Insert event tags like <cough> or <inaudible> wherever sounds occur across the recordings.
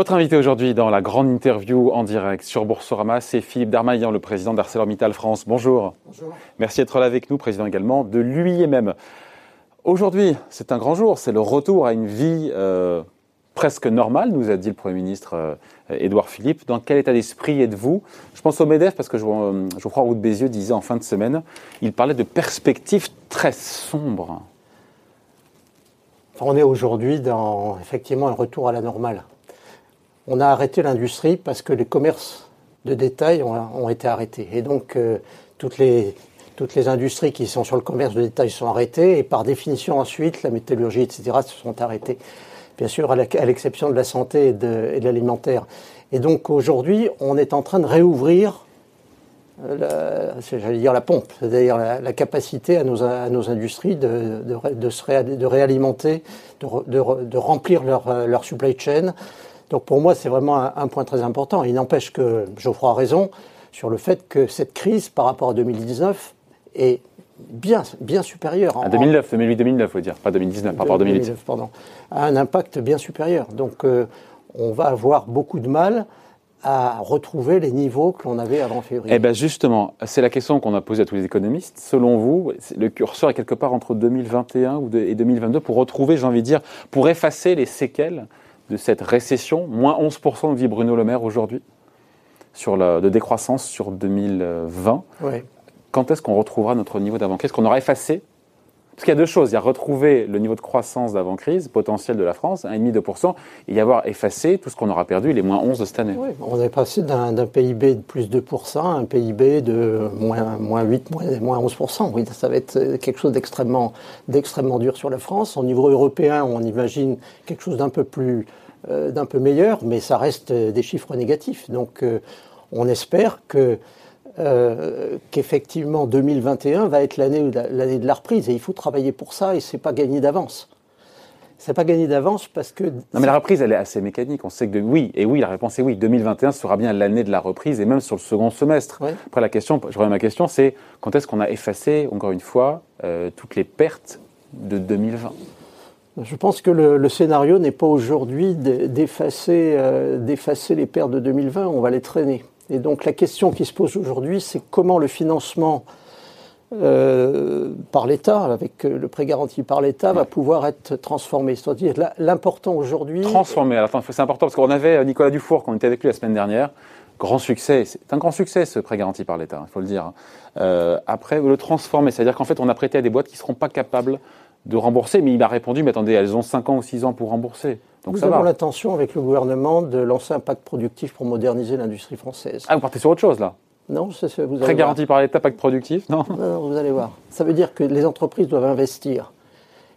Votre invité aujourd'hui dans la grande interview en direct sur Boursorama, c'est Philippe Darmaillan, le président d'ArcelorMittal France. Bonjour. Bonjour. Merci d'être là avec nous, président également de l'UIMM. Aujourd'hui, c'est un grand jour, c'est le retour à une vie euh, presque normale, nous a dit le Premier ministre euh, Édouard Philippe. Dans quel état d'esprit êtes-vous? Je pense au MEDEF parce que je, euh, je crois Roux de Bézieux disait en fin de semaine, il parlait de perspectives très sombres. On est aujourd'hui dans effectivement un retour à la normale on a arrêté l'industrie parce que les commerces de détail ont, été arrêtés. Et donc, euh, toutes, les, industries qui sont sur le commerce de détail sont arrêtées. Et par définition, ensuite, la métallurgie, etc., se sont arrêtées. Bien sûr, à l'exception de la santé et de, l'alimentaire. Et donc, aujourd'hui, on est en train de réouvrir euh, la pompe, c'est-à-dire la, capacité à nos, industries de, réalimenter, de, remplir leur, leur supply chain donc pour moi, c'est vraiment un, point très important. Il n'empêche que Geoffroy a raison sur le fait que cette crise par rapport à 2019 est bien, bien supérieure. À 2009, 2008-2009, faut dire, pas 2019, par rapport à 2008. 2019, pardon. A un impact bien supérieur. Donc euh, on va avoir beaucoup de mal à retrouver les niveaux que l'on avait avant février. Eh bien justement, c'est la question qu'on a posée à tous les économistes. Selon vous, le curseur est quelque part entre 2021 et 2022 pour retrouver, j'ai envie de dire, pour effacer les séquelles de cette récession, moins 11% dit Bruno Le Maire aujourd'hui, sur de décroissance sur 2020. Quand est-ce qu'on retrouvera notre niveau d'avant Qu'est-ce qu'on aura effacé? Parce qu'il y a deux choses. Il y a retrouver le niveau de croissance d'avant-crise, potentiel de la France, 1,5-2%, et y avoir effacé tout ce qu'on aura perdu, les moins 11 de cette année. Oui, on est passé d'un PIB de plus de 2% à un PIB de moins, moins 8, moins, 11%. Oui, ça va être quelque chose d'extrêmement dur sur la France. Au niveau européen, on imagine quelque chose d'un peu plus d'un peu meilleur, mais ça reste des chiffres négatifs. Donc euh, on espère que euh, qu'effectivement 2021 va être l'année de la reprise et il faut travailler pour ça et c'est pas gagné d'avance. C'est pas gagné d'avance parce que. Non, mais la reprise, elle est assez mécanique. On sait que oui, et oui, la réponse est oui. 2021 sera bien l'année de la reprise et même sur le second semestre. Après, la question, je reviens à ma question, c'est quand est-ce qu'on a effacé, encore une fois, toutes les pertes de 2020 je pense que le, scénario n'est pas aujourd'hui d'effacer euh, d'effacer les pertes de 2020, on va les traîner. Et donc la question qui se pose aujourd'hui, c'est comment le financement euh, par l'État, avec le prêt garanti par l'État, va pouvoir être transformé. C'est-à-dire l'important aujourd'hui. Transformé. C'est important parce qu'on avait Nicolas Dufour, qu'on était avec lui la semaine dernière. Grand succès. C'est un grand succès ce prêt garanti par l'État, il faut le dire. Hein. Euh, après, le transformer, c'est-à-dire qu'en fait, on a prêté à des boîtes qui ne seront pas capables de rembourser, mais il m'a répondu, mais attendez, elles ont 5 ans ou 6 ans pour rembourser. Donc Nous avons l'intention avec le gouvernement de lancer un pacte productif pour moderniser l'industrie française. Ah, vous partez sur autre chose là Non, c'est vous Très garanti par l'État, pacte productif non, non, vous allez voir. Ça veut dire que les entreprises doivent investir.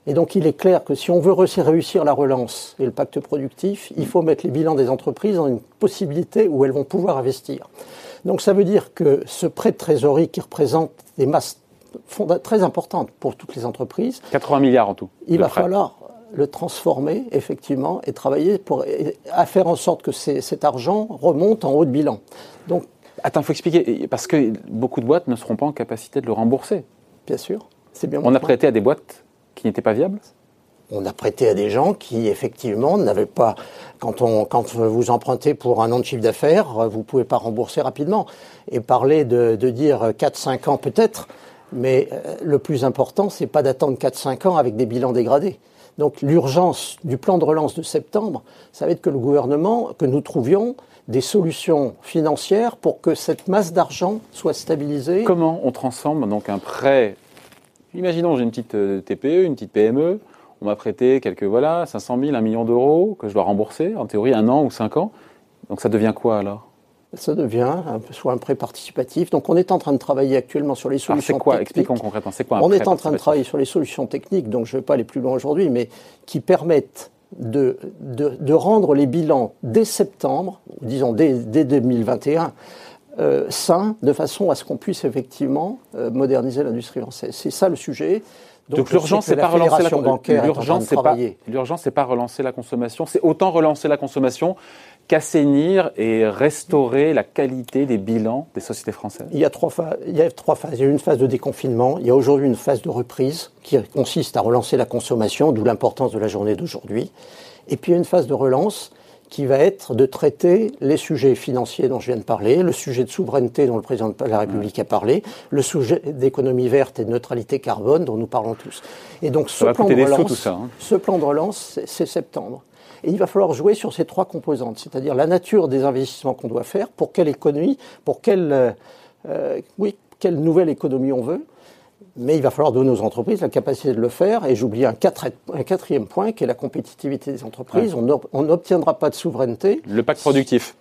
Et donc il est clair que si on veut réussir la relance et le pacte productif, il faut mettre les bilans des entreprises dans une possibilité où elles vont pouvoir investir. Donc ça veut dire que ce prêt de trésorerie qui représente des masses très importante pour toutes les entreprises. 80 milliards en tout. Il va falloir le transformer effectivement et travailler pour à faire en sorte que cet argent remonte en haut de bilan. Donc, attends, il faut expliquer parce que beaucoup de boîtes ne seront pas en capacité de le rembourser. Bien sûr, c'est bien. On a prêté à des boîtes qui n'étaient pas viables? On a prêté à des gens qui, effectivement, n'avaient pas. Quand, on, quand vous empruntez pour un an de chiffre d'affaires, vous ne pouvez pas rembourser rapidement. Et parler de, de dire 4-5 ans peut-être, mais euh, le plus important, c'est pas d'attendre 4-5 ans avec des bilans dégradés. Donc l'urgence du plan de relance de septembre, ça va être que le gouvernement, que nous trouvions des solutions financières pour que cette masse d'argent soit stabilisée. Comment on transforme donc un prêt? Imaginons j'ai une petite euh, TPE, une petite PME, on m'a prêté quelques voilà 500 000, 1 million d'euros que je dois rembourser, en théorie un an ou cinq ans. Donc ça devient quoi alors? Ça devient soit un prêt participatif. Donc on est en train de travailler actuellement sur les solutions. C'est quoi Expliquons concrètement. C'est quoi un On est en train de travailler sur les solutions techniques, donc je ne vais pas aller plus loin aujourd'hui, mais qui permettent de, de, rendre les bilans dès septembre, disons dès, dès 2021, euh, sains, de façon à ce qu'on puisse effectivement euh, moderniser l'industrie française. C'est ça le sujet. Donc, l'urgence, c'est pas relancer la l'urgence, c'est pas l'urgence, c'est pas relancer la consommation, c'est autant relancer la consommation qu'assainir et restaurer la qualité des bilans des sociétés françaises? Il y, a trois phases. il y a trois phases. Il y a une phase de déconfinement, il y a aujourd'hui une phase de reprise qui consiste à relancer la consommation, d'où l'importance de la journée d'aujourd'hui. Et puis il y a une phase de relance qui va être de traiter les sujets financiers dont je viens de parler, le sujet de souveraineté dont le président de la République a parlé, le sujet d'économie verte et de neutralité carbone dont nous parlons tous. Et donc ce plan, de relance, hein. ce plan de relance, c'est septembre. Et il va falloir jouer sur ces trois composantes, c'est-à-dire la nature des investissements qu'on doit faire, pour quelle économie, pour quelle, euh, euh, oui, quelle nouvelle économie on veut, mais il va falloir donner aux entreprises la capacité de le faire. Et j'oublie un, quatrième point qui est la compétitivité des entreprises. On n'obtiendra pas de souveraineté. Le pacte productif.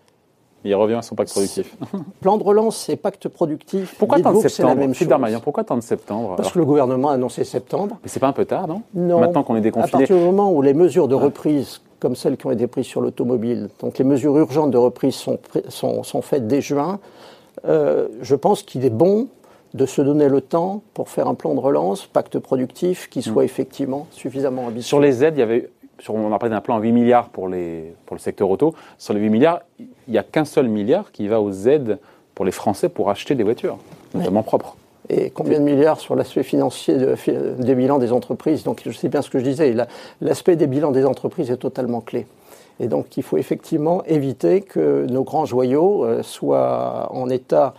Il revient à son pacte productif. <laughs> Plan de relance et pacte productif. Pourquoi tant de septembre Pourquoi tant de septembre Parce que le gouvernement a annoncé septembre. Mais c'est pas un peu tard, non? Non. Maintenant qu'on est déconfiné. À partir du moment où les mesures de reprise, comme celles qui ont été prises sur l'automobile, donc les mesures urgentes de reprise sont, sont, sont faites dès juin, euh, je pense qu'il est bon de se donner le temps pour faire un plan de relance, pacte productif, qui soit mm. effectivement suffisamment ambitieux. Sur les aides, il y avait, sur, on a parlé d'un plan à 8 milliards pour, les, pour le secteur auto. Sur les 8 milliards, il n'y a qu'un seul milliard qui va aux aides pour les Français pour acheter des voitures, notamment propres. Et combien de milliards sur l'aspect financier des bilans des entreprises Donc je sais bien ce que je disais, l'aspect des bilans des entreprises est totalement clé. Et donc il faut effectivement éviter que nos grands joyaux euh, soient en état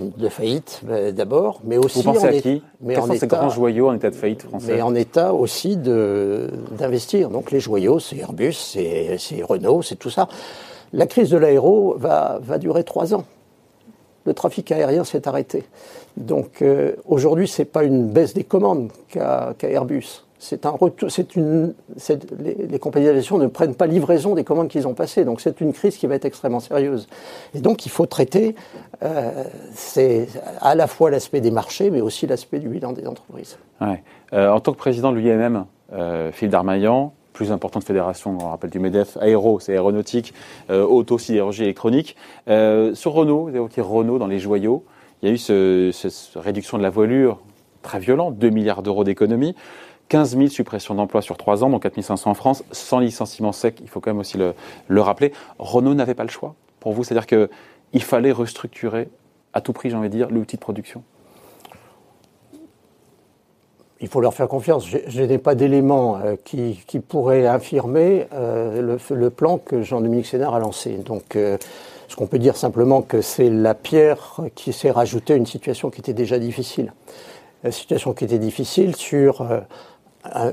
de faillite euh, d'abord, mais aussi Vous pensez à qui? mais en état, grands joyaux en état de faillite français? Mais en état aussi d'investir. Donc les joyaux, c'est Airbus, c'est Renault, c'est tout ça. La crise de l'aéro va, va durer trois ans. Le trafic aérien s'est arrêté. Donc euh, aujourd'hui, ce n'est pas une baisse des commandes qu'a Airbus c'est un retour, une, les, compagnies d'aviation ne prennent pas livraison des commandes qu'ils ont passées. Donc c'est une crise qui va être extrêmement sérieuse. Et donc il faut traiter, euh, à la fois l'aspect des marchés, mais aussi l'aspect du bilan des entreprises. Euh, en tant que président de l'UIMM, euh, Philippe Darmaillan, plus importante fédération, on rappelle du MEDEF, aéro, c'est aéronautique, auto, sidérurgie électronique. sur Renault, vous avez évoqué Renault dans les joyaux, il y a eu cette réduction de la voilure très violente, 2 milliards d'euros d'économie. 15 000 suppressions d'emplois sur 3 ans, donc 4 500 en France, sans licenciement sec, il faut quand même aussi le, rappeler. Renault n'avait pas le choix pour vous, c'est-à-dire qu'il fallait restructurer à tout prix, j'ai envie de dire, l'outil de production il faut leur faire confiance. Je, n'ai pas d'éléments euh, qui, pourraient infirmer euh, le, plan que Jean-Dominique Sénard a lancé. Donc, euh, ce qu'on peut dire simplement que c'est la pierre qui s'est rajoutée à une situation qui était déjà difficile. La situation qui était difficile sur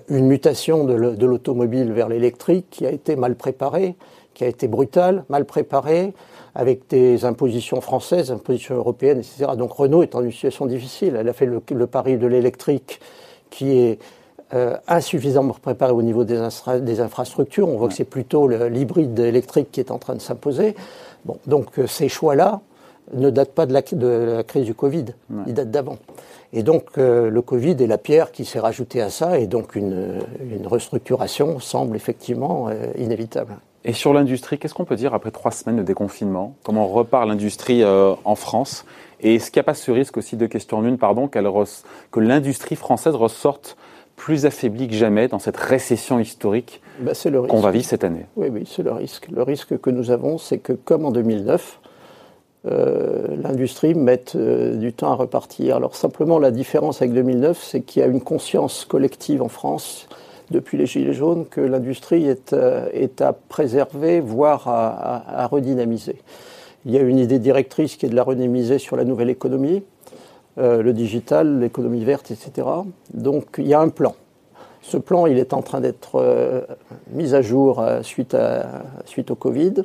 une mutation de l'automobile vers l'électrique qui a été mal préparée, qui a été brutale, mal préparée, avec des impositions françaises, impositions européennes, etc. Donc Renault est en une situation difficile. Elle a fait le, pari de l'électrique qui est euh, insuffisamment préparé au niveau des, des infrastructures. On voit que c'est plutôt l'hybride électrique qui est en train de s'imposer. Bon, donc euh, ces choix-là ne datent pas de la, de la crise du Covid, ils datent d'avant. Et donc euh, le Covid est la pierre qui s'est rajoutée à ça, et donc une, restructuration semble effectivement euh, inévitable. Et sur l'industrie, qu'est-ce qu'on peut dire après trois semaines de déconfinement? Comment repart l'industrie euh, en France? Et est-ce qu'il n'y a pas ce risque aussi de question en une, pardon, que l'industrie française ressorte plus affaiblie que jamais dans cette récession historique bah, qu'on va vivre cette année? Oui, oui, c'est le risque. Le risque que nous avons, c'est que comme en 2009, euh, l'industrie mette euh, du temps à repartir. Alors simplement la différence avec 2009, c'est qu'il y a une conscience collective en France depuis les Gilets jaunes que l'industrie est, euh, à préserver, voire à, redynamiser. Il y a une idée directrice qui est de la redynamiser sur la nouvelle économie, le digital, l'économie verte, etc. Donc il y a un plan. Ce plan, il est en train d'être mis à jour suite, au Covid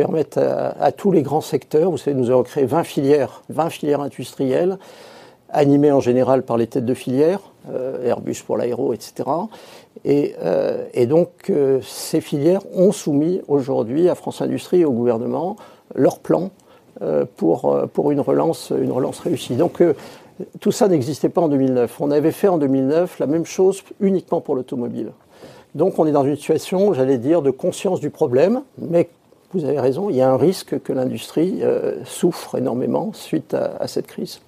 permettre à, tous les grands secteurs, vous savez, nous avons créé 20 filières, 20 filières industrielles, animées en général par les têtes de filière, euh, Airbus pour l'aéro, etc. Et, euh, et donc, euh, ces filières ont soumis aujourd'hui à France Industrie et au gouvernement leur plan pour, pour une, relance, une relance réussie. Donc, tout ça n'existait pas en 2009. On avait fait en 2009 la même chose uniquement pour l'automobile. Donc on est dans une situation, j'allais dire, de conscience du problème, mais vous avez raison, il y a un risque que l'industrie souffre énormément suite à, cette crise.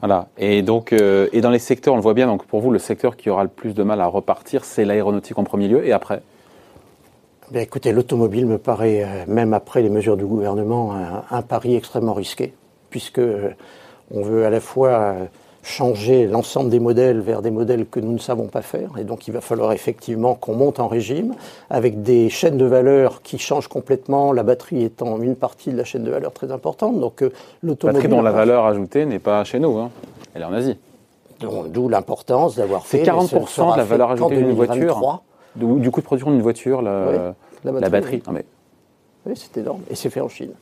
Voilà. Et donc, euh, et dans les secteurs, on le voit bien. Donc, pour vous, le secteur qui aura le plus de mal à repartir, c'est l'aéronautique en premier lieu, et après Bien, écoutez, l'automobile me paraît, euh, même après les mesures du gouvernement, un, pari extrêmement risqué, puisque on veut à la fois changer l'ensemble des modèles vers des modèles que nous ne savons pas faire. Et donc il va falloir effectivement qu'on monte en régime avec des chaînes de valeur qui changent complètement, la batterie étant une partie de la chaîne de valeur très importante. Donc euh, l'automobile... Batterie dont la valeur ajoutée n'est pas chez nous, hein. elle est en Asie. D'où l'importance d'avoir fait... C'est 40% de la valeur ajoutée d'une voiture du, coût de production d'une voiture, la, batterie. Oui, oui c'est énorme. Et c'est fait en Chine.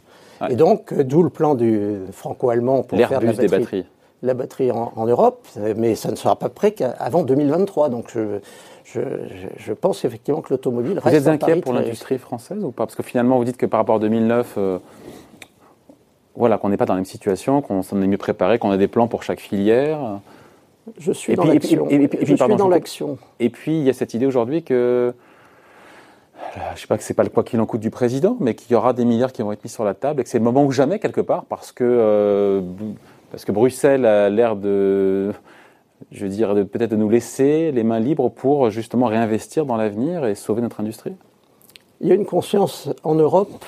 Et donc, euh, d'où le plan du franco-allemand pour faire la batterie. Des batteries la batterie en, Europe, mais ça ne sera pas prêt qu'avant 2023. Donc je, je, pense effectivement que l'automobile reste. Vous êtes inquiet pour l'industrie française ou pas? Parce que finalement, vous dites que par rapport à 2009, euh, voilà, qu'on n'est pas dans la même situation, qu'on s'en est mieux préparé, qu'on a des plans pour chaque filière. Je suis dans l'action. Je suis dans l'action. Et puis il y a cette idée aujourd'hui que je ne sais pas que c'est pas le quoi qu'il en coûte du président, mais qu'il y aura des milliards qui vont être mis sur la table et que c'est le moment ou jamais quelque part parce que euh, parce que Bruxelles a l'air de, je veux dire, peut-être de nous laisser les mains libres pour justement réinvestir dans l'avenir et sauver notre industrie. Il y a une conscience en Europe.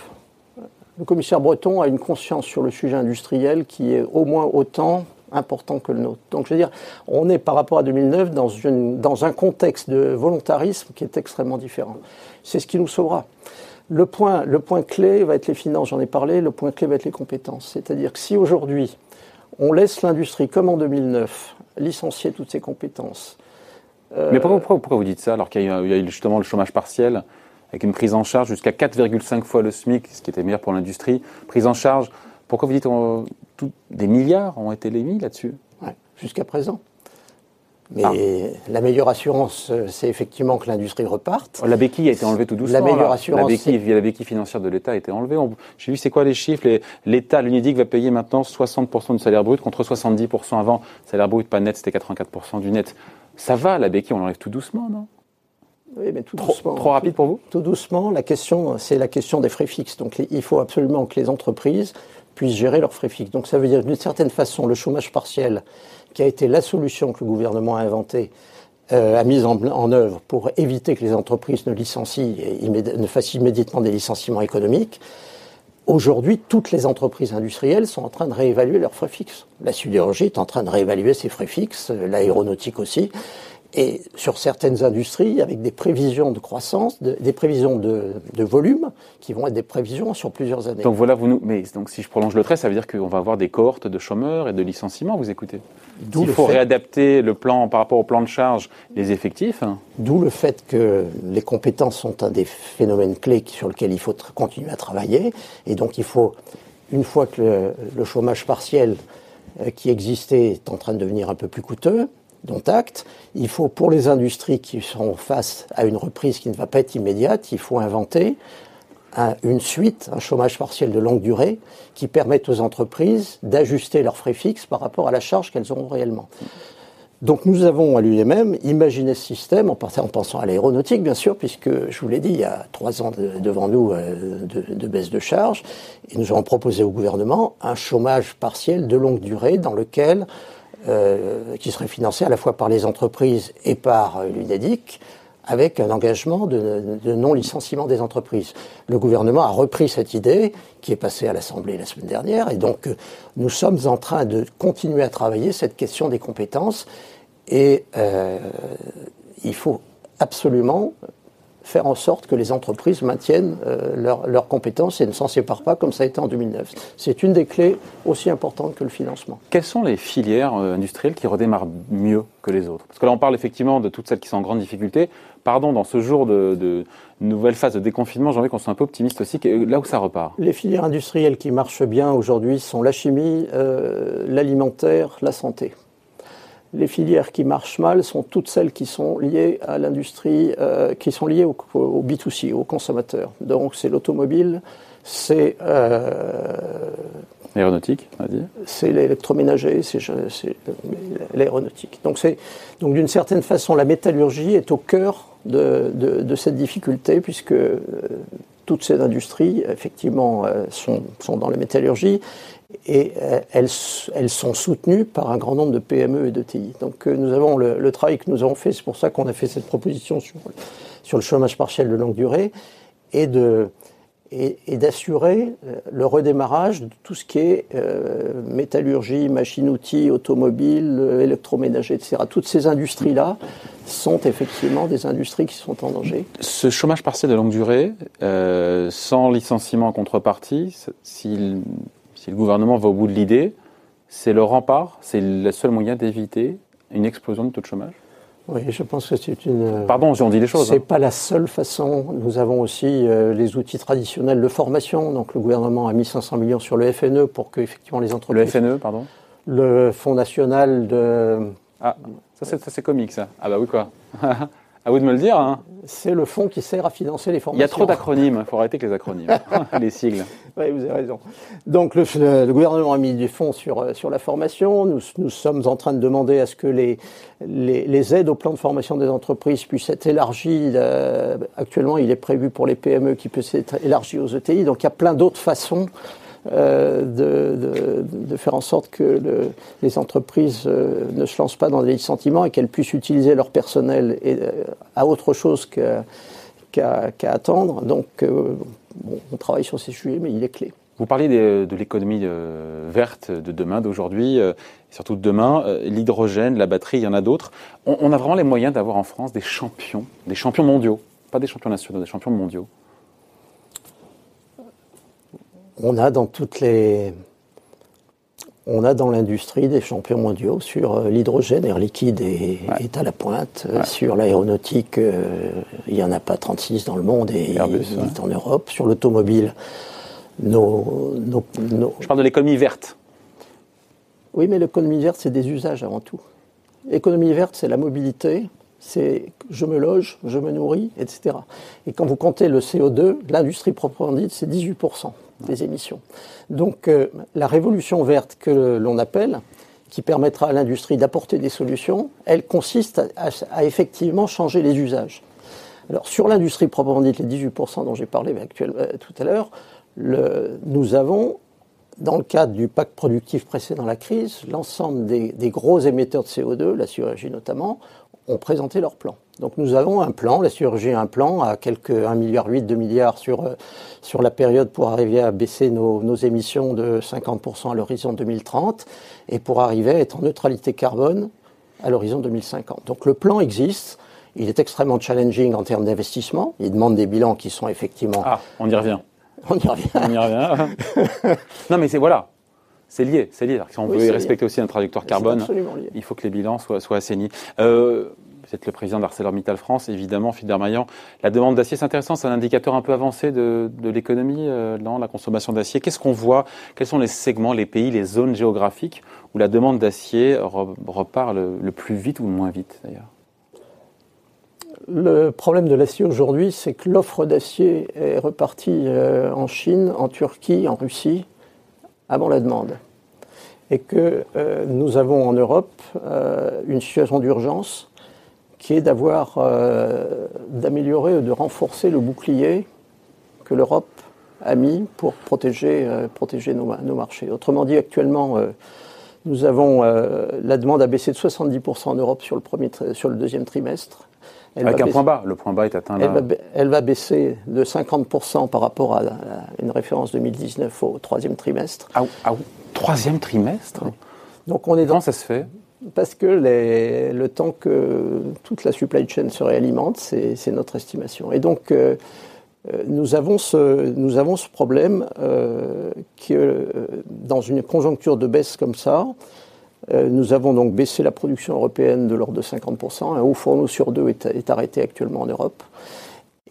Le commissaire Breton a une conscience sur le sujet industriel qui est au moins autant important que le nôtre. Donc je veux dire, on est par rapport à 2009 dans, une, dans un contexte de volontarisme qui est extrêmement différent. C'est ce qui nous sauvera. Le point, le point clé va être les finances, j'en ai parlé, le point clé va être les compétences. C'est-à-dire que si aujourd'hui on laisse l'industrie, comme en 2009, licencier toutes ses compétences. Euh, Mais pourquoi, pourquoi, vous dites ça alors qu'il y, a eu justement le chômage partiel avec une prise en charge jusqu'à 4,5 fois le SMIC, ce qui était meilleur pour l'industrie, prise en charge. Pourquoi vous dites que des milliards ont été mis là-dessus? Jusqu'à présent. Mais ah. la meilleure assurance, c'est effectivement que l'industrie reparte. La béquille a été enlevée tout doucement. La meilleure assurance, la béquille, la béquille financière de l'État a été enlevée. J'ai vu, c'est quoi les chiffres? L'État, l'UNEDIC va payer maintenant 60% du salaire brut contre 70% avant. Salaire brut pas net, c'était 84% du net. Ça va, la béquille, on l'enlève tout doucement, non? Oui, mais tout trop, doucement. Trop rapide pour vous? Tout doucement. La question, c'est la question des frais fixes. Donc, il faut absolument que les entreprises puissent gérer leurs frais fixes. Donc, ça veut dire d'une certaine façon, le chômage partiel qui a été la solution que le gouvernement a inventée, euh, a mise en, œuvre pour éviter que les entreprises ne licencient, et ne fassent immédiatement des licenciements économiques. Aujourd'hui, toutes les entreprises industrielles sont en train de réévaluer leurs frais fixes. La sidérurgie est en train de réévaluer ses frais fixes, l'aéronautique aussi et sur certaines industries avec des prévisions de croissance, des prévisions de, volume qui vont être des prévisions sur plusieurs années. Donc voilà, vous nous, mais donc si je prolonge le trait, ça veut dire qu'on va avoir des cohortes de chômeurs et de licenciements, vous écoutez? Il faut réadapter le plan par rapport au plan de charge, les effectifs. D'où le fait que les compétences sont un des phénomènes clés sur lesquels il faut continuer à travailler. Et donc il faut, une fois que le chômage partiel euh, qui existait est en train de devenir un peu plus coûteux, dont acte. Il faut, pour les industries qui sont face à une reprise qui ne va pas être immédiate, il faut inventer une suite, un chômage partiel de longue durée, qui permette aux entreprises d'ajuster leurs frais fixes par rapport à la charge qu'elles auront réellement. Donc nous avons à l'UMM imaginé ce système en, pensant à l'aéronautique, bien sûr, puisque je vous l'ai dit, il y a trois ans devant nous euh, de, baisse de charge, et nous avons proposé au gouvernement un chômage partiel de longue durée dans lequel euh, qui serait financé à la fois par les entreprises et par euh, l'UNEDIC, avec un engagement de, non-licenciement des entreprises. Le gouvernement a repris cette idée, qui est passée à l'Assemblée la semaine dernière, et donc euh, nous sommes en train de continuer à travailler cette question des compétences, et il faut absolument faire en sorte que les entreprises maintiennent euh, leurs compétences et ne s'en séparent pas comme ça a été en 2009. C'est une des clés aussi importantes que le financement. Quelles sont les filières euh, industrielles qui redémarrent mieux que les autres? Parce que là, on parle effectivement de toutes celles qui sont en grande difficulté. Pardon, dans ce jour de, nouvelle phase de déconfinement, j'ai envie qu'on soit un peu optimiste aussi, là où ça repart. Les filières industrielles qui marchent bien aujourd'hui sont la chimie, euh, l'alimentaire, la santé les filières qui marchent mal sont toutes celles qui sont liées à l'industrie, euh, qui sont liées au, B2C, aux consommateurs. Donc c'est l'automobile, c'est euh, l'aéronautique, on va dire. C'est l'électroménager, c'est l'aéronautique. Donc c'est donc d'une certaine façon la métallurgie est au cœur de, de, cette difficulté puisque euh, toutes ces industries effectivement sont, sont dans la métallurgie et euh, elles, sont soutenues par un grand nombre de PME et de TI. Donc euh, nous avons le, travail que nous avons fait, c'est pour ça qu'on a fait cette proposition sur, le chômage partiel de longue durée, et d'assurer euh, le redémarrage de tout ce qui est métallurgie, machine-outils, automobile, électroménager, etc. Toutes ces industries-là sont effectivement des industries qui sont en danger. Ce chômage partiel de longue durée, sans licenciement en contrepartie, si, si le gouvernement va au bout de l'idée, c'est le rempart, c'est le seul moyen d'éviter une explosion du taux de chômage oui, je pense que c'est une. Pardon, si on dit les choses. C'est hein. pas la seule façon. Nous avons aussi euh, les outils traditionnels de formation. Donc le gouvernement a mis 500 millions sur le FNE pour que effectivement les entreprises. Le FNE, pardon. Le Fonds national de. Ah, ça c'est comique ça. Ah bah oui quoi. <laughs> À vous de me le dire. Hein. C'est le fonds qui sert à financer les formations. Il y a trop d'acronymes, il faut arrêter avec les acronymes, <laughs> <laughs> les sigles. Oui, vous avez raison. Donc le, gouvernement a mis des fonds sur, euh, sur la formation. Nous, nous sommes en train de demander à ce que les, les, les aides au plan de formation des entreprises puissent être élargies. Euh, actuellement, il est prévu pour les PME qui puissent être élargies aux ETI. Donc il y a plein d'autres façons euh, de, de, faire en sorte que le, les entreprises euh, ne se lancent pas dans des licenciements et qu'elles puissent utiliser leur personnel euh, à autre chose qu'à attendre. Donc, on travaille sur ces sujets, mais il est clé. Vous parlez de, l'économie verte de demain, d'aujourd'hui, et surtout de demain. L'hydrogène, la batterie, il y en a d'autres. On, a vraiment les moyens d'avoir en France des champions, des champions mondiaux, pas des champions nationaux, des champions mondiaux. On a dans toutes les. On a dans l'industrie des champions mondiaux sur euh, l'hydrogène, Air Liquide est, à la pointe. Euh, sur l'aéronautique, euh, il n'y en a pas 36 dans le monde et en Europe. Sur l'automobile, nos, Je parle de l'économie verte. Oui, mais l'économie verte, c'est des usages avant tout. L'économie verte, c'est la mobilité, c'est je me loge, je me nourris, etc. Et quand vous comptez le CO2, l'industrie proprement dite, c'est 18% des émissions. Donc euh, la révolution verte que l'on appelle, qui permettra à l'industrie d'apporter des solutions, elle consiste à, effectivement changer les usages. Alors sur l'industrie proprement dite, les 18% dont j'ai parlé euh, tout à l'heure, nous avons, dans le cadre du pacte productif précédent la crise, l'ensemble des, gros émetteurs de CO2, la sidérurgie notamment, ont présenté leur plan. Donc nous avons un plan, la chirurgie a un plan à quelques 1,8 milliard, 2 milliards sur, euh, sur la période pour arriver à baisser nos, nos émissions de 50% à l'horizon 2030 et pour arriver à être en neutralité carbone à l'horizon 2050. Donc le plan existe. Il est extrêmement challenging en termes d'investissement. Il demande des bilans qui sont effectivement. Ah, on y revient. On y revient. on y revient. <laughs> non, mais c'est voilà. C'est lié, c'est lié. Si on veut respecter aussi un trajectoire carbone, il faut que les bilans soient, soient assainis. Euh, vous êtes le président d'ArcelorMittal France, évidemment, Philippe Maillan. La demande d'acier, c'est intéressant, c'est un indicateur un peu avancé de, l'économie, euh, la consommation d'acier. Qu'est-ce qu'on voit? Quels sont les segments, les pays, les zones géographiques où la demande d'acier repart le, plus vite ou le moins vite, d'ailleurs? Le problème de l'acier aujourd'hui, c'est que l'offre d'acier est repartie euh, en Chine, en Turquie, en Russie, avant la demande. Et que euh, nous avons en Europe une situation d'urgence qui est d'avoir, euh, d'améliorer ou de renforcer le bouclier que l'Europe a mis pour protéger, euh, protéger nos, marchés. Autrement dit, actuellement, euh, nous avons la demande a baissé de 70% en Europe sur le, premier sur le deuxième trimestre. Avec un point bas, le point bas est atteint là. Elle va, baisser de 50% par rapport à, une référence 2019 au troisième trimestre. Ah, ah troisième trimestre Donc on est dans, Comment ça se fait? Parce que le temps que toute la supply chain se réalimente, c'est notre estimation. Et donc, euh, euh, nous, avons ce, nous avons ce problème euh, que dans une conjoncture de baisse comme ça, nous avons donc baissé la production européenne de l'ordre de 50%. Un haut fourneau sur deux est, est arrêté actuellement en Europe.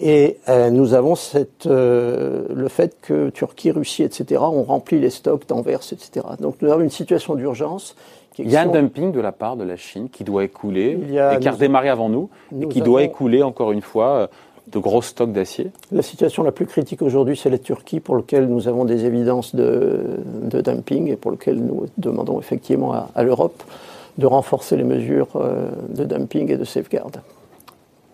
Et nous avons cette, le fait que Turquie, Russie, etc. ont rempli les stocks d'Anvers, etc. Donc nous avons une situation d'urgence il y a un dumping de la part de la Chine qui doit écouler, et qui a redémarré avant nous, et qui doit écouler encore une fois euh, de gros stocks d'acier La situation la plus critique aujourd'hui, c'est la Turquie, pour laquelle nous avons des évidences de, dumping et pour lequel nous demandons effectivement à l'Europe de renforcer les mesures euh, de dumping et de safeguard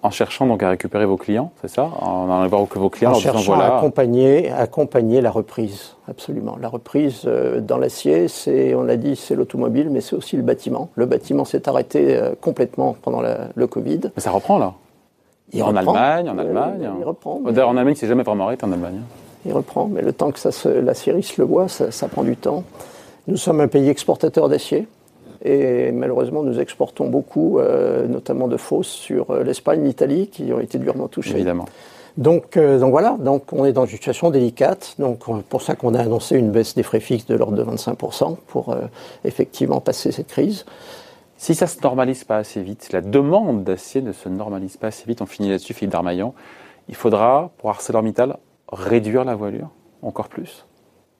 en cherchant donc à récupérer vos clients, c'est ça? En allant voir que vos clients en cherchant à accompagner, accompagner la reprise, absolument. La reprise euh, dans l'acier, c'est, on a dit, c'est l'automobile, mais c'est aussi le bâtiment. Le bâtiment s'est arrêté euh, complètement pendant le Covid. Mais ça reprend là il en Allemagne, en Allemagne. il reprend. D'ailleurs, en Allemagne, c'est jamais vraiment arrêté en Allemagne. il reprend, mais le temps que ça se, l'aciérie se le voit, ça, ça prend du temps. Nous sommes un pays exportateur d'acier. Et malheureusement, nous exportons beaucoup, euh, notamment de fausses, sur euh, l'Espagne, l'Italie, qui ont été durement touchés. Évidemment. Donc, euh, donc voilà, donc on est dans une situation délicate. Donc pour ça qu'on a annoncé une baisse des frais fixes de l'ordre de 25% pour effectivement passer cette crise. Si ça ne se normalise pas assez vite, si la demande d'acier ne se normalise pas assez vite, on finit là-dessus, Philippe Darmaillan, il faudra, pour ArcelorMittal, réduire la voilure encore plus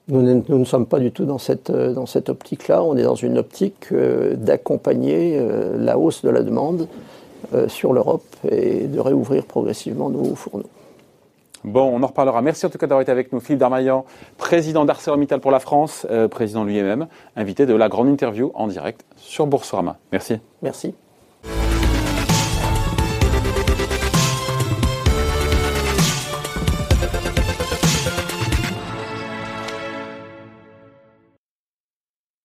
nous ne, sommes pas du tout dans cette, euh, dans cette optique-là. On est dans une optique euh, d'accompagner euh, la hausse de la demande sur l'Europe et de réouvrir progressivement nos fourneaux. Bon, on en reparlera. Merci en tout cas d'avoir été avec nous. Philippe Darmaillan, président d'ArcelorMittal pour la France, euh, président lui-même, invité de la grande interview en direct sur Boursorama. Merci. Merci.